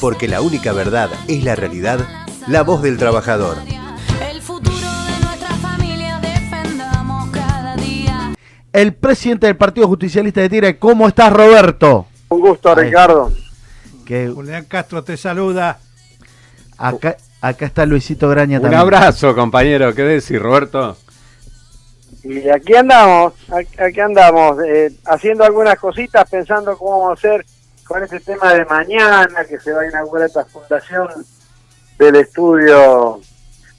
porque la única verdad es la realidad, la voz del trabajador. El futuro de nuestra familia defendamos cada día. El presidente del Partido Justicialista de Tigre, ¿cómo estás, Roberto? Un gusto. Ricardo. Que Julián Castro te saluda. acá, acá está Luisito Graña Un también. abrazo, compañero. ¿Qué decís, Roberto? Y aquí andamos, aquí aquí andamos, eh, haciendo algunas cositas, pensando cómo vamos a hacer con este tema de mañana, que se va a inaugurar esta fundación del estudio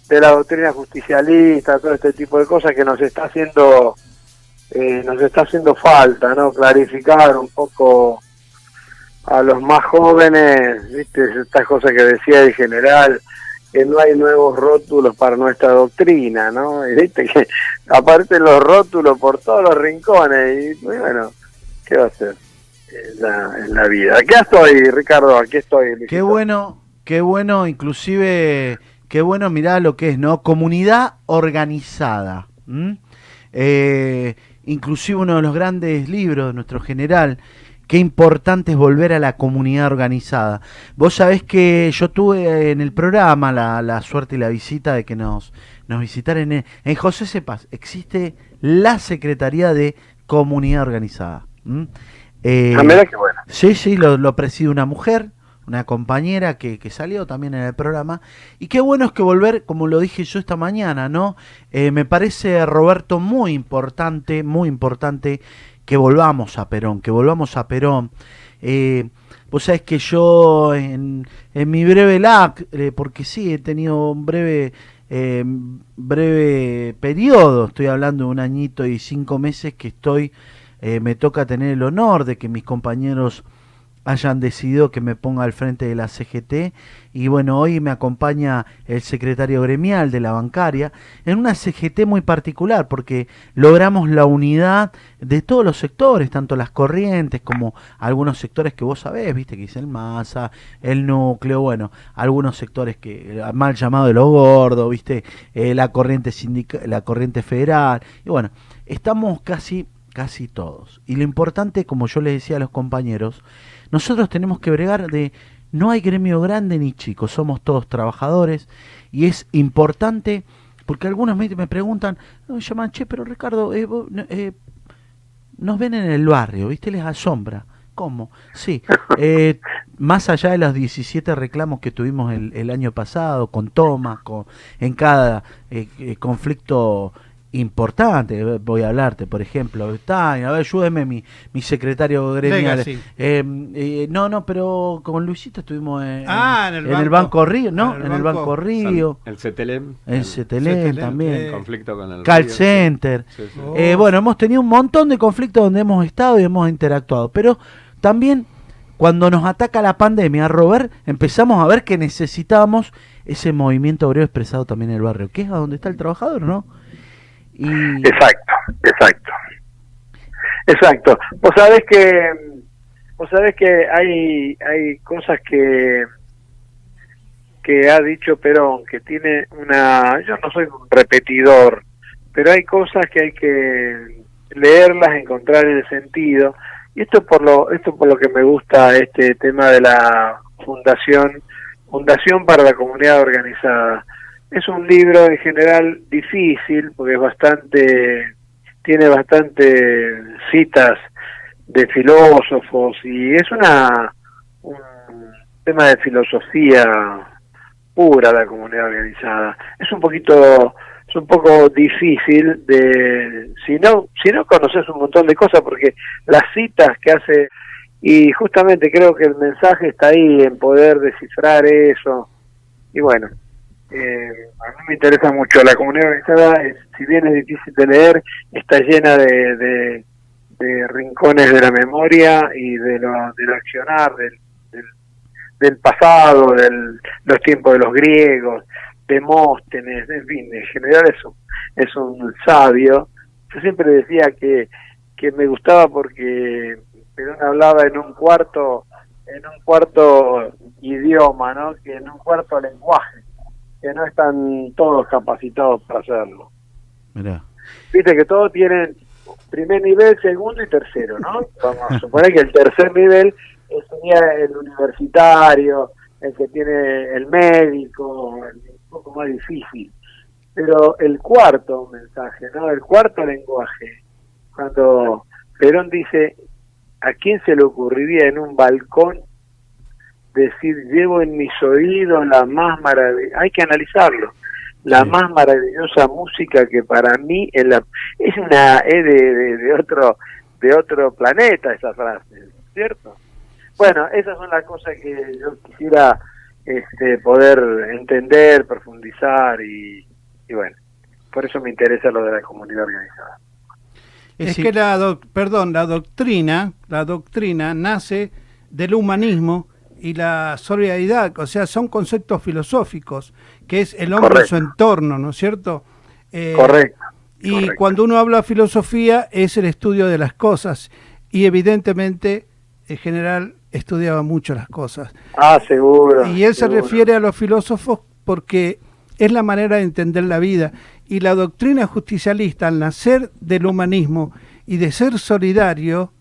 de la doctrina justicialista, todo este tipo de cosas que nos está haciendo, eh, nos está haciendo falta, ¿no? Clarificar un poco a los más jóvenes, viste, estas cosas que decía el general, que no hay nuevos rótulos para nuestra doctrina, ¿no? Y viste que aparecen los rótulos por todos los rincones y, bueno, ¿qué va a hacer en la, en vida? Aquí estoy, Ricardo, aquí estoy. Qué bueno, qué bueno, inclusive, qué bueno, mirá lo que es, ¿no? Comunidad organizada. ¿m? Eh, inclusive uno de los grandes libros de nuestro general, qué importante es volver a la comunidad organizada. Vos sabés que yo tuve en el programa la, la suerte y la visita de que nos, nos visitaran en, en José Sepas. Existe la Secretaría de Comunidad Organizada. ¿m? Eh, Ah, qué. Sí, sí, lo, lo preside una mujer, una compañera que, que salió también en el programa. Y qué bueno es que volver, como lo dije yo esta mañana, ¿no? Eh, me parece, Roberto, muy importante, muy importante que volvamos a Perón, que volvamos a Perón. Eh, vos sabés que yo en, en mi breve LAC, eh, porque sí, he tenido un breve, eh, breve periodo, estoy hablando de un añito y cinco meses que estoy eh, me toca tener el honor de que mis compañeros hayan decidido que me ponga al frente de la CGT y bueno, hoy me acompaña el secretario gremial de la bancaria en una CGT muy particular porque logramos la unidad de todos los sectores, tanto las corrientes como algunos sectores que vos sabés, viste que dice el masa, el núcleo, bueno, algunos sectores que mal llamado de los gordos, viste, Eh, la corriente sindica, la corriente federal. Y bueno, estamos casi casi todos. Y lo importante, como yo les decía a los compañeros, nosotros tenemos que bregar de no hay gremio grande ni chico, somos todos trabajadores y es importante porque algunos me, me preguntan, me llaman, che, pero Ricardo, eh, vos, eh, nos ven en el barrio, ¿viste? Les asombra. ¿Cómo? Sí, eh, más allá de los 17 reclamos que tuvimos el, el año pasado, con tomas, con, en cada conflicto importante, eh, voy a hablarte, por ejemplo, está, a ver, ayúdeme mi, mi secretario gremial. Eh, eh, no, no, pero con Luisito estuvimos en, Ah, en el en el Banco. Río, ¿no? En el Banco Río, El CTLM. en CTLM también, eh, conflicto con el Call Río. Center. Sí, sí. Oh. Eh, bueno, hemos tenido un montón de conflictos donde hemos estado y hemos interactuado, pero también cuando nos ataca la pandemia, Robert, empezamos a ver que necesitábamos ese movimiento obrero expresado también en el barrio, que es a donde está el trabajador, ¿no? Exacto, exacto. Exacto. Vos sabés que vos sabés que hay hay cosas que que ha dicho Perón que tiene una yo no soy un repetidor, pero hay cosas que hay que leerlas, encontrar el sentido. Y esto por lo esto por lo que me gusta este tema de la fundación Fundación para la Comunidad Organizada. Es un libro en general difícil porque es bastante tiene bastante citas de filósofos y es una un tema de filosofía pura la comunidad organizada. Es un poquito es un poco difícil de si no si no conoces un montón de cosas porque las citas que hace y justamente creo que el mensaje está ahí en poder descifrar eso y bueno eh, a mí me interesa mucho la comunidad organizada es, si bien es difícil de leer está llena de, de, rincones de la memoria y de lo, del accionar del, del, del pasado de los tiempos de los griegos Demóstenes, en fin, en general es un, es un sabio. Yo siempre decía que, que me gustaba porque Perón hablaba en un cuarto, en un cuarto idioma, ¿no? Que en un cuarto lenguaje, que no están todos capacitados para hacerlo. Mirá. Viste que todos tienen primer nivel, segundo y tercero, ¿no? Vamos a suponer que el tercer nivel sería el universitario, el que tiene el médico, un poco más difícil. Pero el cuarto mensaje, ¿no? El cuarto lenguaje, cuando Perón dice, ¿a quién se le ocurriría en un balcón decir, llevo en mis oídos la más maravillosa, hay que analizarlo, la Sí. más maravillosa música que para mí es, la, es una es de, de, de otro de otro planeta esa frase, ¿cierto? Bueno, esas son las cosas que yo quisiera este, poder entender, profundizar y, y bueno, por eso me interesa lo de la comunidad organizada. Es Sí. que la, doc- perdón, la doctrina, la doctrina nace del humanismo y la solidaridad, o sea, son conceptos filosóficos, que es el hombre y su entorno, ¿no es cierto? Eh, Correcto. Y correcto. cuando uno habla filosofía es el estudio de las cosas y evidentemente en general estudiaba mucho las cosas. Ah, seguro. Y él se refiere a los filósofos porque es la manera de entender la vida. Y la doctrina justicialista, al nacer del humanismo y de ser solidario,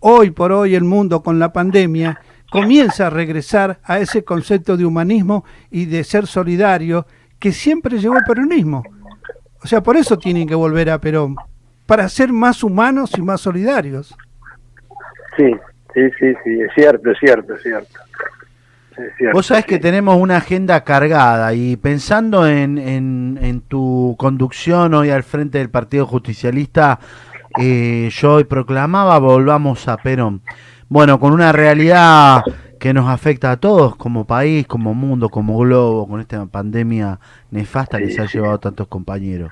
hoy por hoy el mundo con la pandemia comienza a regresar a ese concepto de humanismo y de ser solidario que siempre llevó el peronismo. O sea, por eso tienen que volver a Perón, para ser más humanos y más solidarios. Sí, sí, sí, sí, es cierto, es cierto, es cierto. Es cierto, Vos sabés que tenemos una agenda cargada y pensando en, en, en tu conducción hoy al frente del Partido Justicialista, eh, yo hoy proclamaba volvamos a Perón. Bueno, con una realidad que nos afecta a todos como país, como mundo, como globo, con esta pandemia nefasta que se ha llevado tantos compañeros.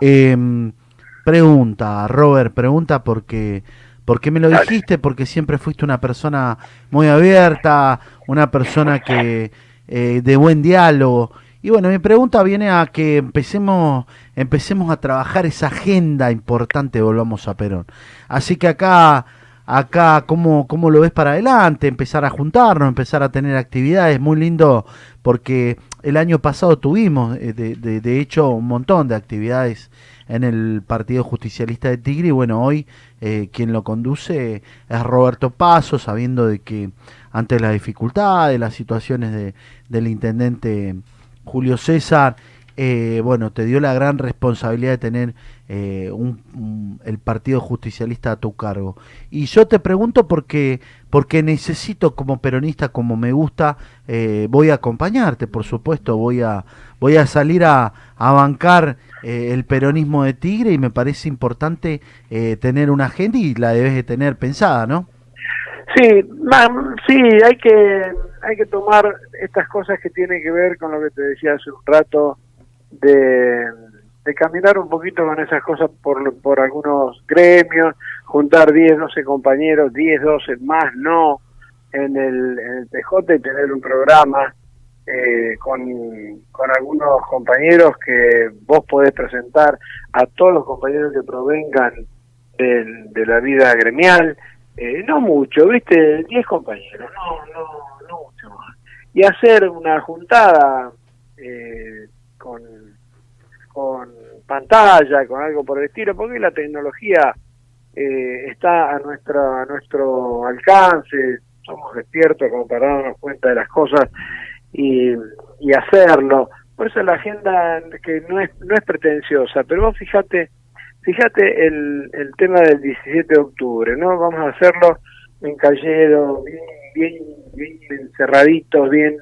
Em, pregunta, Robert, pregunta porque... ¿Por qué me lo dijiste? Porque siempre fuiste una persona muy abierta, una persona que eh, de buen diálogo. Y bueno, mi pregunta viene a que empecemos, empecemos a trabajar esa agenda importante, volvamos a Perón. Así que acá, acá, ¿cómo, cómo lo ves para adelante? Empezar a juntarnos, empezar a tener actividades, muy lindo, porque el año pasado tuvimos, eh, de, hecho, un montón de actividades en el Partido Justicialista de Tigre y bueno, hoy eh, quien lo conduce es Roberto Paso, sabiendo de que ante las dificultades, las situaciones de, del intendente Julio César, eh, bueno, te dio la gran responsabilidad de tener eh, un- el Partido Justicialista a tu cargo. Y yo te pregunto porque, porque necesito como peronista, como me gusta, eh, voy a acompañarte, por supuesto, voy a, voy a salir a, a bancar eh, el peronismo de Tigre y me parece importante eh, tener una agenda y la debes de tener pensada, ¿no? Sí, ma- sí, hay que hay que tomar estas cosas que tienen que ver con lo que te decía hace un rato de, de caminar un poquito con esas cosas por, por algunos gremios, juntar 10, 12 compañeros, 10, 12 más no en el, en el PJ y tener un programa eh, con, con algunos compañeros que vos podés presentar a todos los compañeros que provengan del- de la vida gremial, eh, no mucho, viste, 10 compañeros, no, no, no mucho más. Y hacer una juntada eh, con, con pantalla, con algo por el estilo, porque la tecnología eh, está a nuestro, a nuestro alcance, somos despiertos como para darnos cuenta de las cosas y, hacerlo. Por eso la agenda que no es, no es pretenciosa, pero vos fíjate, fíjate el, el tema del 17 de octubre, ¿no? Vamos a hacerlo en Callero, bien, bien, bien encerraditos, bien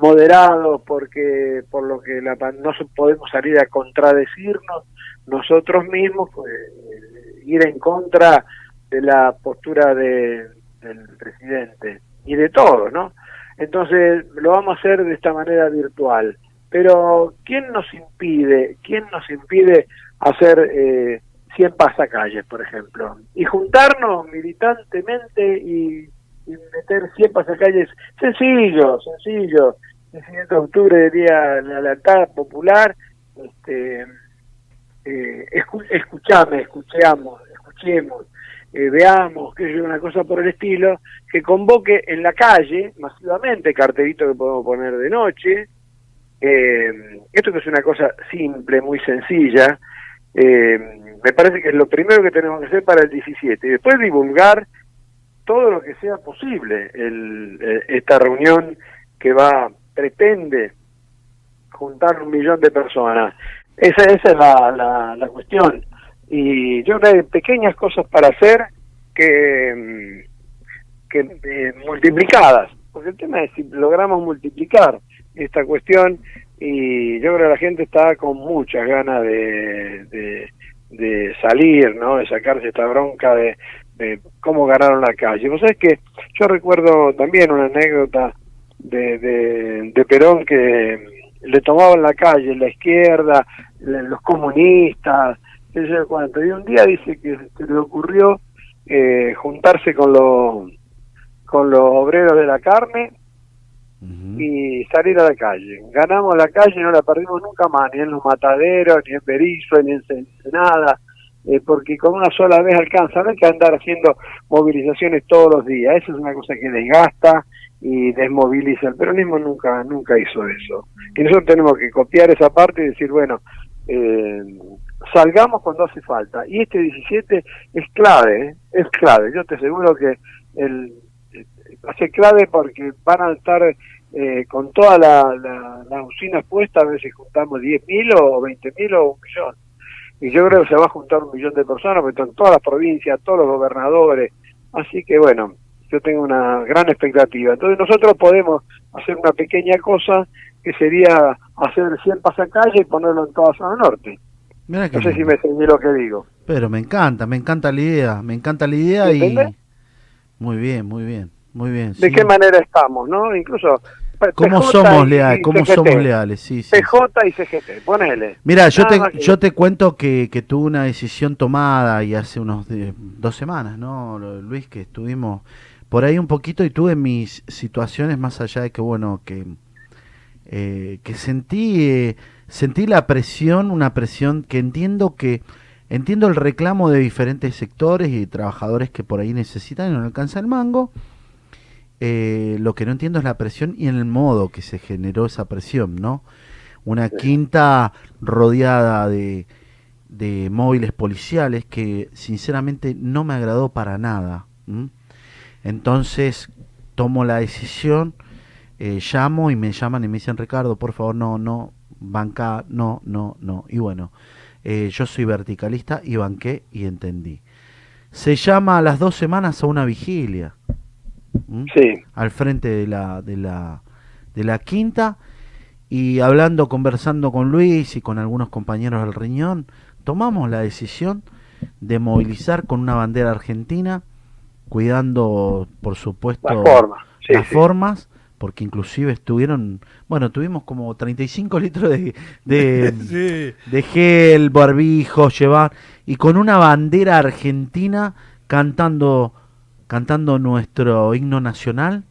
moderados porque por lo que la, no podemos salir a contradecirnos nosotros mismos, pues, eh, ir en contra de la postura de, del presidente y de todo, ¿no? Entonces lo vamos a hacer de esta manera virtual. Pero ¿quién nos impide, quién nos impide hacer eh, 100 pasacalles, por ejemplo? Y juntarnos militantemente y, meter 100 pasacalles sencillos, sencillo 19 de octubre, Día la Lealtad Popular, este, eh, escuchame, escuchemos, escuchemos, veamos, que es una cosa por el estilo, que convoque en la calle, masivamente, carterito que podemos poner de noche, eh, esto que es una cosa simple, muy sencilla, eh, me parece que es lo primero que tenemos que hacer para el 17, y después divulgar todo lo que sea posible el, eh, esta reunión que va pretende juntar un millón de personas. Esa, esa es la, la, la cuestión. Y yo creo que hay pequeñas cosas para hacer que, que eh, multiplicadas, porque el tema es si logramos multiplicar esta cuestión y yo creo que la gente está con muchas ganas de, de, salir, ¿no? De sacarse esta bronca de, de cómo ganaron la calle. Vos sabés que yo recuerdo también una anécdota de, de, de Perón que le tomaban la calle, la izquierda, los comunistas, qué sé cuánto. Y un día dice que se le ocurrió eh, juntarse con los con los obreros de la carne y salir a la calle. Ganamos la calle y no la perdimos nunca más, ni en los mataderos, ni en Berizo, ni en Ensenada, eh, porque con una sola vez alcanza, no hay que andar haciendo movilizaciones todos los días, eso es una cosa que desgasta y desmoviliza. El peronismo nunca, nunca hizo eso. Y nosotros tenemos que copiar esa parte y decir, bueno, eh, salgamos cuando hace falta. Y este 17 es clave, ¿eh? es clave. Yo te aseguro que el, va ser clave porque van a estar eh, con todas la, la- las usinas puestas, a ver si juntamos 10.000 o 20.000 o un millón. Y yo creo que se va a juntar un millón de personas, porque están todas las provincias, todos los gobernadores. Así que bueno, yo tengo una gran expectativa. Entonces nosotros podemos hacer una pequeña cosa que sería hacer 100 pasacalles y ponerlo en toda zona norte. Mirá que No sé si me entendí lo que digo. Pero me encanta, me encanta la idea, me encanta la idea ¿Me y... entendés? Muy bien, muy bien, muy bien. ¿De sí. qué manera estamos, no? Incluso... P- ¿Cómo PJ somos leales? ¿Cómo CGT. somos leales? Sí, sí. PJ y CGT, ponele. Mira, yo te, que- yo te cuento que, que tuve una decisión tomada y hace unos de- dos semanas, ¿no, Lu- Luis? Que estuvimos por ahí un poquito y tuve mis situaciones más allá de que, bueno, que, eh, que sentí, eh, sentí la presión, una presión que entiendo que, entiendo el reclamo de diferentes sectores y trabajadores que por ahí necesitan y no alcanza el mango. Eh, lo que no entiendo es la presión y en el modo que se generó esa presión, ¿no? Una quinta rodeada de, de móviles policiales que sinceramente no me agradó para nada. Entonces tomo la decisión, eh, llamo y me llaman y me dicen, Ricardo, por favor, no, no, banca, no, no, no. Y bueno, eh, yo soy verticalista y banqué y entendí. Se llama a las dos semanas a una vigilia. ¿m? Sí, al frente de la, de la, de la quinta y hablando, conversando con Luis y con algunos compañeros del riñón, tomamos la decisión de movilizar con una bandera argentina, cuidando, por supuesto. Sí, las sí. formas, porque inclusive estuvieron, bueno, tuvimos como 35 litros de, de, Sí. de gel, barbijo, llevar y con una bandera argentina cantando cantando nuestro himno nacional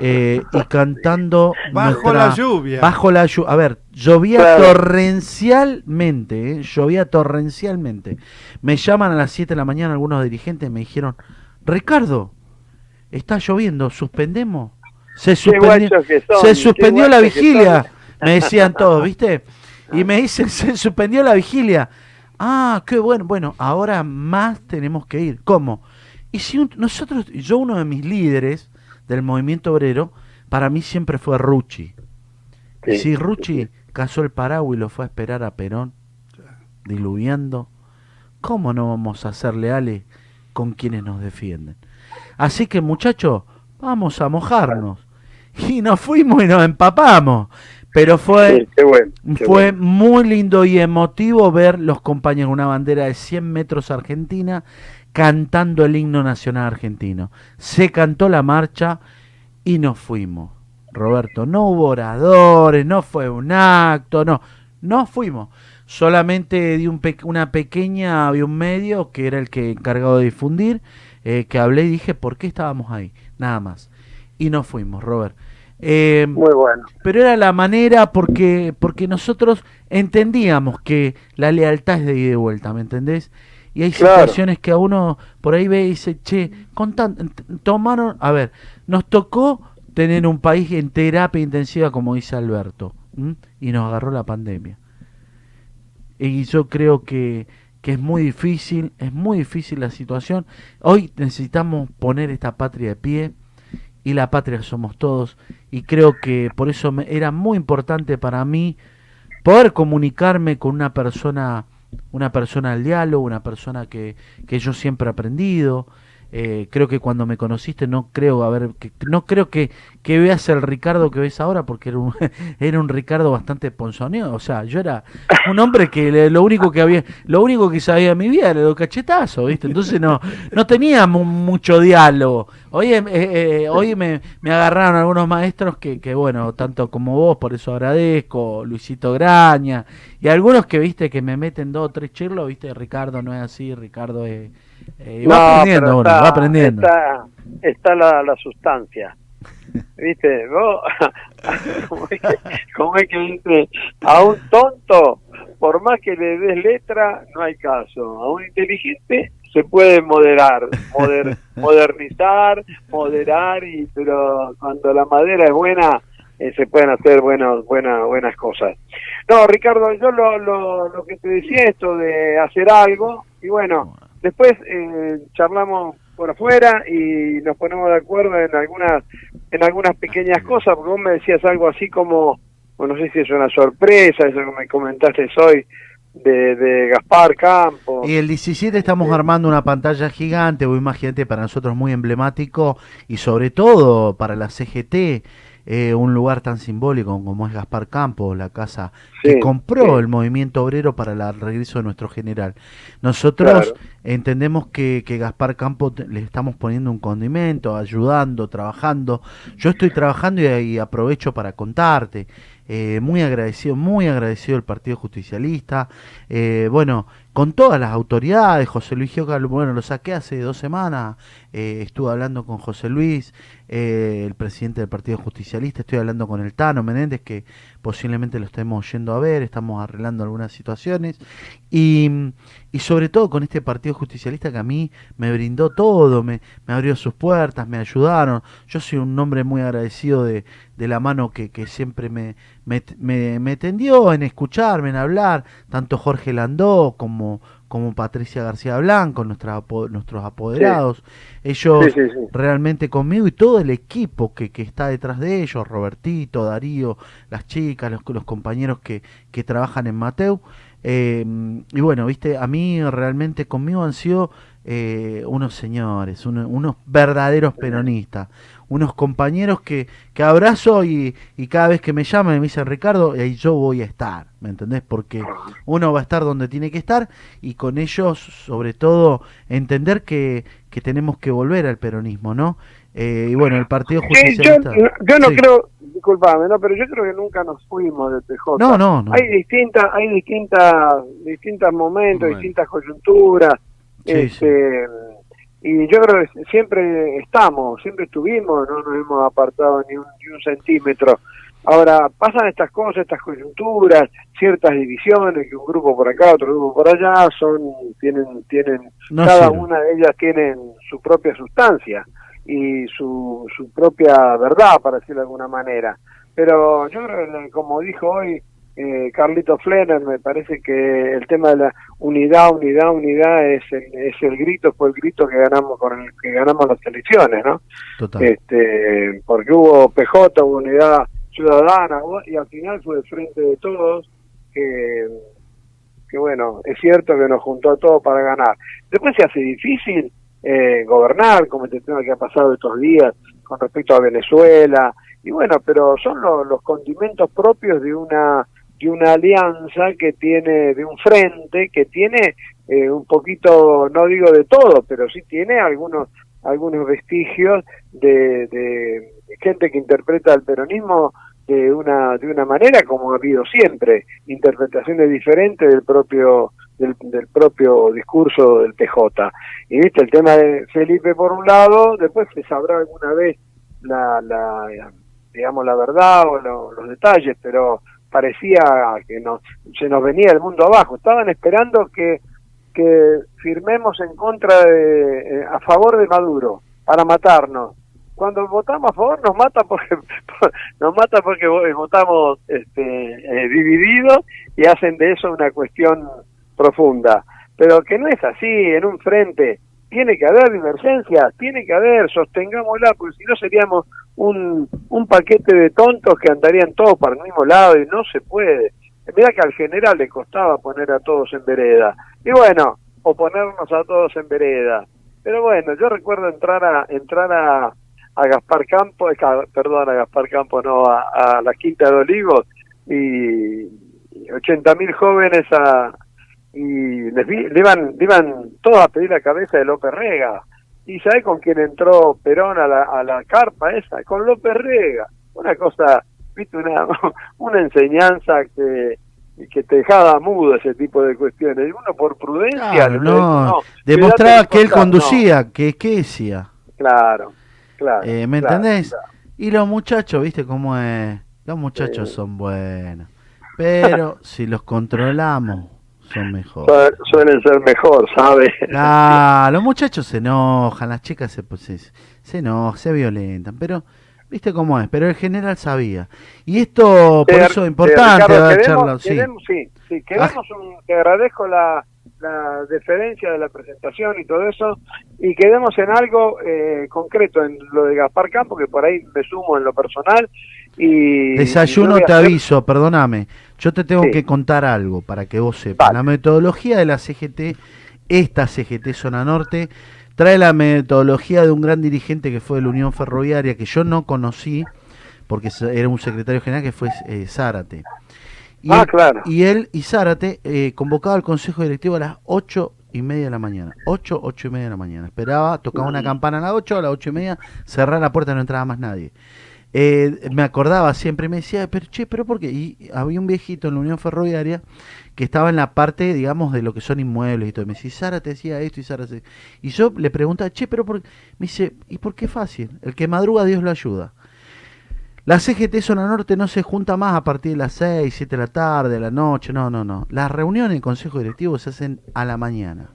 eh, y cantando Bajo nuestra- la lluvia. bajo la lluvia a ver llovía Claro. torrencialmente ¿eh? llovía torrencialmente me llaman a las 7 de la mañana algunos dirigentes y me dijeron Ricardo está lloviendo suspendemos se suspendió son, se la vigilia me decían todos viste y me dicen se suspendió la vigilia. Ah qué bueno. Bueno ahora más tenemos que ir. Cómo y si un- nosotros yo uno de mis líderes del movimiento obrero para mí siempre fue Rucci. Y Sí, si Rucci cazó el paraguas y lo fue a esperar a Perón diluviando cómo no vamos a ser leales con quienes nos defienden así que muchachos vamos a mojarnos y nos fuimos y nos empapamos pero fue Sí, qué bueno. qué fue bueno. muy lindo y emotivo ver los compañeros, una bandera de 100 metros argentina, cantando el himno nacional argentino. Se cantó la marcha y nos fuimos. Roberto, no hubo oradores, no fue un acto, no, no fuimos. Solamente di un pe- una pequeña, había un medio que era el que encargado de difundir, eh, que hablé y dije por qué estábamos ahí, nada más. Y nos fuimos, Robert. Eh, Muy bueno. pero era la manera porque porque nosotros entendíamos que la lealtad es de ida y vuelta, ¿me entendés? Y hay Claro. situaciones que a uno por ahí ve y dice, che, con tan- tomaron, a ver, nos tocó tener un país en terapia intensiva, como dice Alberto, ¿m? y nos agarró la pandemia. Y yo creo que, que es muy difícil, es muy difícil la situación. Hoy necesitamos poner esta patria de pie y la patria somos todos. Y creo que por eso me- era muy importante para mí poder comunicarme con una persona, una persona al diálogo, una persona que, que yo siempre he aprendido. Eh, creo que cuando me conociste no creo a ver que no creo que, que veas el Ricardo que ves ahora porque era un, era un Ricardo bastante ponzoñado. O sea yo era un hombre que lo único que había lo único que sabía de mi vida era los cachetazos viste entonces no no tenía mu- mucho diálogo. Hoy eh, eh, hoy me, me agarraron algunos maestros que, que bueno tanto como vos por eso agradezco Luisito Graña y algunos que viste que me meten dos o tres chirlos viste Ricardo no es así Ricardo es eh, va aprendiendo uno, está, va aprendiendo Está, está la, la sustancia. ¿Viste? Vos, como es que, dice, a un tonto, por más que le des letra, no hay caso. A un inteligente se puede moderar, moder- modernizar, moderar, y pero cuando la madera es buena, eh, se pueden hacer buenos, buenas, buenas cosas. No, Ricardo, yo lo, lo, lo que te decía esto de hacer algo, y bueno, después eh, charlamos por afuera y nos ponemos de acuerdo en algunas en algunas pequeñas cosas, porque vos me decías algo así como, bueno, no sé si es una sorpresa, eso que me comentaste hoy, de, de Gaspar Campo. Y el 17 estamos armando una pantalla gigante, vos imagínate, para nosotros muy emblemático y sobre todo para la CGT, eh, un lugar tan simbólico como es Gaspar Campo, la casa Sí, que compró sí. el movimiento obrero para el regreso de nuestro general. Nosotros Claro. entendemos que, que Gaspar Campo te- le estamos poniendo un condimento, ayudando, trabajando. Yo estoy trabajando y, y aprovecho para contarte. Eh, muy agradecido, muy agradecido el Partido Justicialista. Eh, bueno, con todas las autoridades, José Luis Gioca, bueno, lo saqué hace dos semanas, eh, estuve hablando con José Luis, eh, el presidente del Partido Justicialista, estoy hablando con el Tano Menéndez, que posiblemente lo estemos yendo a ver, estamos arreglando algunas situaciones, y, y sobre todo con este Partido Justicialista que a mí me brindó todo, me, me abrió sus puertas, me ayudaron, yo soy un hombre muy agradecido de, de la mano que, que siempre me, me, me, me tendió en escucharme, en hablar, tanto Jorge Landó como, como Patricia García Blanco, nuestra, nuestros apoderados, ellos Sí, sí, sí. realmente conmigo y todo el equipo que, que está detrás de ellos, Robertito, Darío, las chicas, los, los compañeros que, que trabajan en Mateu. Eh, y bueno, viste, a mí realmente conmigo han sido eh, unos señores, uno- unos verdaderos peronistas, unos compañeros que, que abrazo y, y cada vez que me llaman y me dicen Ricardo, ahí yo voy a estar, ¿me entendés? Porque uno va a estar donde tiene que estar y con ellos, sobre todo, entender que, que tenemos que volver al peronismo, ¿no? Eh, y bueno, el Partido Sí, yo, Justicialista. yo no Sí. creo, disculpame, no, pero yo creo que nunca nos fuimos del PJ. No, no, no. Hay distintas, hay distintas, distintos momentos, Bueno. distintas coyunturas, Sí, este, y yo creo que siempre estamos, siempre estuvimos, no nos hemos apartado ni un, ni un centímetro. Ahora, pasan estas cosas, estas coyunturas, ciertas divisiones, que un grupo por acá, otro grupo por allá, son, tienen, tienen, No cada sirve. una de ellas tienen su propia sustancia y su, su propia verdad, para decirlo de alguna manera. Pero yo creo que, como dijo hoy eh, Carlito Flenner, me parece que el tema de la unidad, unidad, unidad es el, es el grito, fue el grito que ganamos con el que ganamos las elecciones, ¿no? Total. Este, porque hubo PJ, hubo unidad ciudadana, y al final fue el frente de todos que que bueno, es cierto que nos juntó a todos para ganar. Después se hace difícil eh, gobernar, como este tema que ha pasado estos días con respecto a Venezuela, y bueno, pero son lo- los condimentos propios de una de una alianza que tiene, de un frente que tiene eh, un poquito, no digo de todo, pero sí tiene algunos algunos vestigios de, de gente que interpreta el peronismo de una de una manera como ha habido siempre interpretaciones diferentes del propio del, del propio discurso del PJ y viste el tema de Felipe por un lado después se sabrá alguna vez la, la digamos la verdad o lo- los detalles pero parecía que nos se nos venía el mundo abajo. Estaban esperando que que firmemos en contra de eh, a favor de Maduro para matarnos. Cuando votamos a favor nos mata porque nos mata porque vo- votamos este, eh, divididos y hacen de eso una cuestión profunda. Pero que no es así en un frente tiene que haber divergencia, tiene que haber, sostengámosla, porque si no seríamos un, paquete de tontos que andarían todos para el mismo lado y no se puede. Mira que al general le costaba poner a todos en vereda. Y bueno, o ponernos a todos en vereda. Pero bueno, yo recuerdo entrar a entrar a, Gaspar Campo, eh, perdón, a Gaspar Campo, no, a, a la Quinta de Olivos y 80 mil jóvenes a, y les vi- le iban, le iban todos a pedir la cabeza de López Rega. ¿Y sabe con quién entró Perón a la, a la carpa esa? Con López Rega. Una cosa, viste, una, una enseñanza que, que te dejaba mudo ese tipo de cuestiones. Uno por prudencia... Claro, no, demostraba que él costado". conducía, que qué decía. Claro, claro. Eh, ¿Me claro, entendés? claro. Y los muchachos, ¿viste cómo es? Los muchachos Sí. son buenos. Pero si los controlamos, son mejores. Su- Suelen ser mejor, ¿sabes? Ah, los muchachos se enojan, las chicas se, pues, se, se enojan, se violentan, pero viste cómo es, pero el general sabía. Y esto, por Eh, eso eh, es importante Ricardo, quedemos- charla, sí. quedemos- sí, sí, quedemos un- te agradezco la, la deferencia de la presentación y todo eso, y quedemos en algo eh, concreto, en lo de Gaspar Campo, que por ahí me sumo en lo personal. Y, Desayuno te hacer- aviso, perdóname. Yo te tengo Sí. que contar algo para que vos sepas. Vale. La metodología de la CGT, esta CGT Zona Norte, trae la metodología de un gran dirigente que fue de la Unión Ferroviaria, que yo no conocí, porque era un secretario general que fue eh, Zárate. Y Ah, él, claro. Y él y Zárate eh, convocaba al Consejo Directivo a las ocho y media de la mañana. Ocho, ocho y media de la mañana. Esperaba, tocaba una campana a las ocho, a las ocho y media, cerrar la puerta, no entraba más nadie. Eh, me acordaba siempre y me decía, pero che, pero ¿por qué? Y había un viejito en la Unión Ferroviaria que estaba en la parte, digamos, de lo que son inmuebles y todo. Y me decía, Sara te decía esto y Sara te... Y yo le preguntaba, che, pero por? Me dice, ¿y por qué fácil? El que madruga, Dios lo ayuda. La CGT Zona Norte no se junta más a partir de las 6, 7 de la tarde, de la noche, no, no, no. Las reuniones en Consejo Directivo se hacen a la mañana.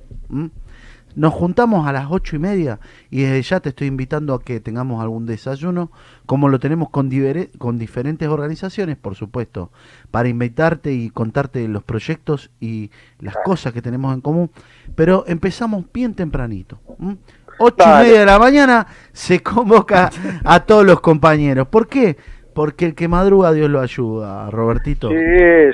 Nos juntamos a las ocho y media y desde ya te estoy invitando a que tengamos algún desayuno, como lo tenemos con, diferentes organizaciones, por supuesto, para invitarte y contarte los proyectos y las cosas que tenemos en común. Pero empezamos bien tempranito. ¿m? Ocho y media de la mañana se convoca a todos los compañeros. ¿Por qué? Porque el que madruga Dios lo ayuda, Robertito. Sí,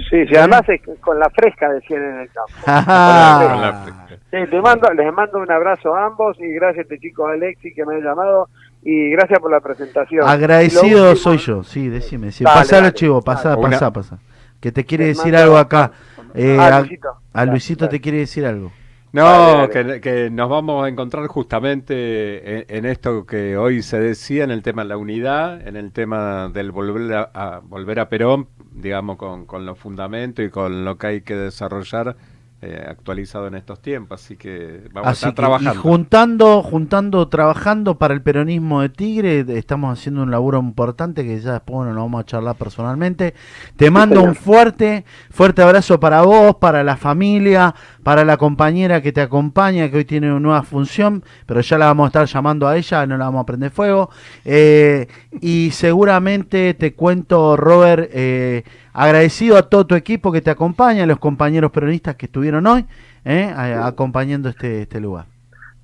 sí, sí, además es con la fresca decían en el campo. Ah. Con la fresca. Sí, les mando, les mando un abrazo a ambos y gracias a este chico Alexi que me ha llamado y gracias por la presentación. Agradecido último- soy yo, sí, decime. Sí, Dale, pasá dale, chivo, pasá, dale. pasá, Una- pasá. Que te quiere Les decir algo acá. Eh, Ah, a, Luisito. a Luisito dale. te quiere decir algo. No, que nos vamos a encontrar justamente en, en esto que hoy se decía, en el tema de la unidad, en el tema del volver a, a- volver a Perón, digamos, con, con los fundamentos y con lo que hay que desarrollar eh, actualizado en estos tiempos. Así que vamos Así a estar que, trabajando. y juntando, juntando, trabajando para el peronismo de Tigre, estamos haciendo un laburo importante que ya después bueno, lo vamos a charlar personalmente. Te mando un fuerte, fuerte abrazo para vos, para la familia, para la compañera que te acompaña, que hoy tiene una nueva función, pero ya la vamos a estar llamando a ella, no la vamos a prender fuego. Eh, y seguramente te cuento, Robert, eh, agradecido a todo tu equipo que te acompaña, a los compañeros peronistas que estuvieron hoy, eh, a- acompañando este, este lugar.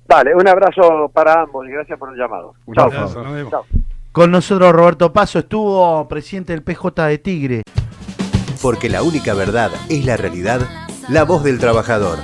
Vale, un abrazo para ambos y gracias por el llamado. Chao. Chao. Con nosotros Roberto Paso estuvo presidente del PJ de Tigre. Porque la única verdad es la realidad, la voz del trabajador.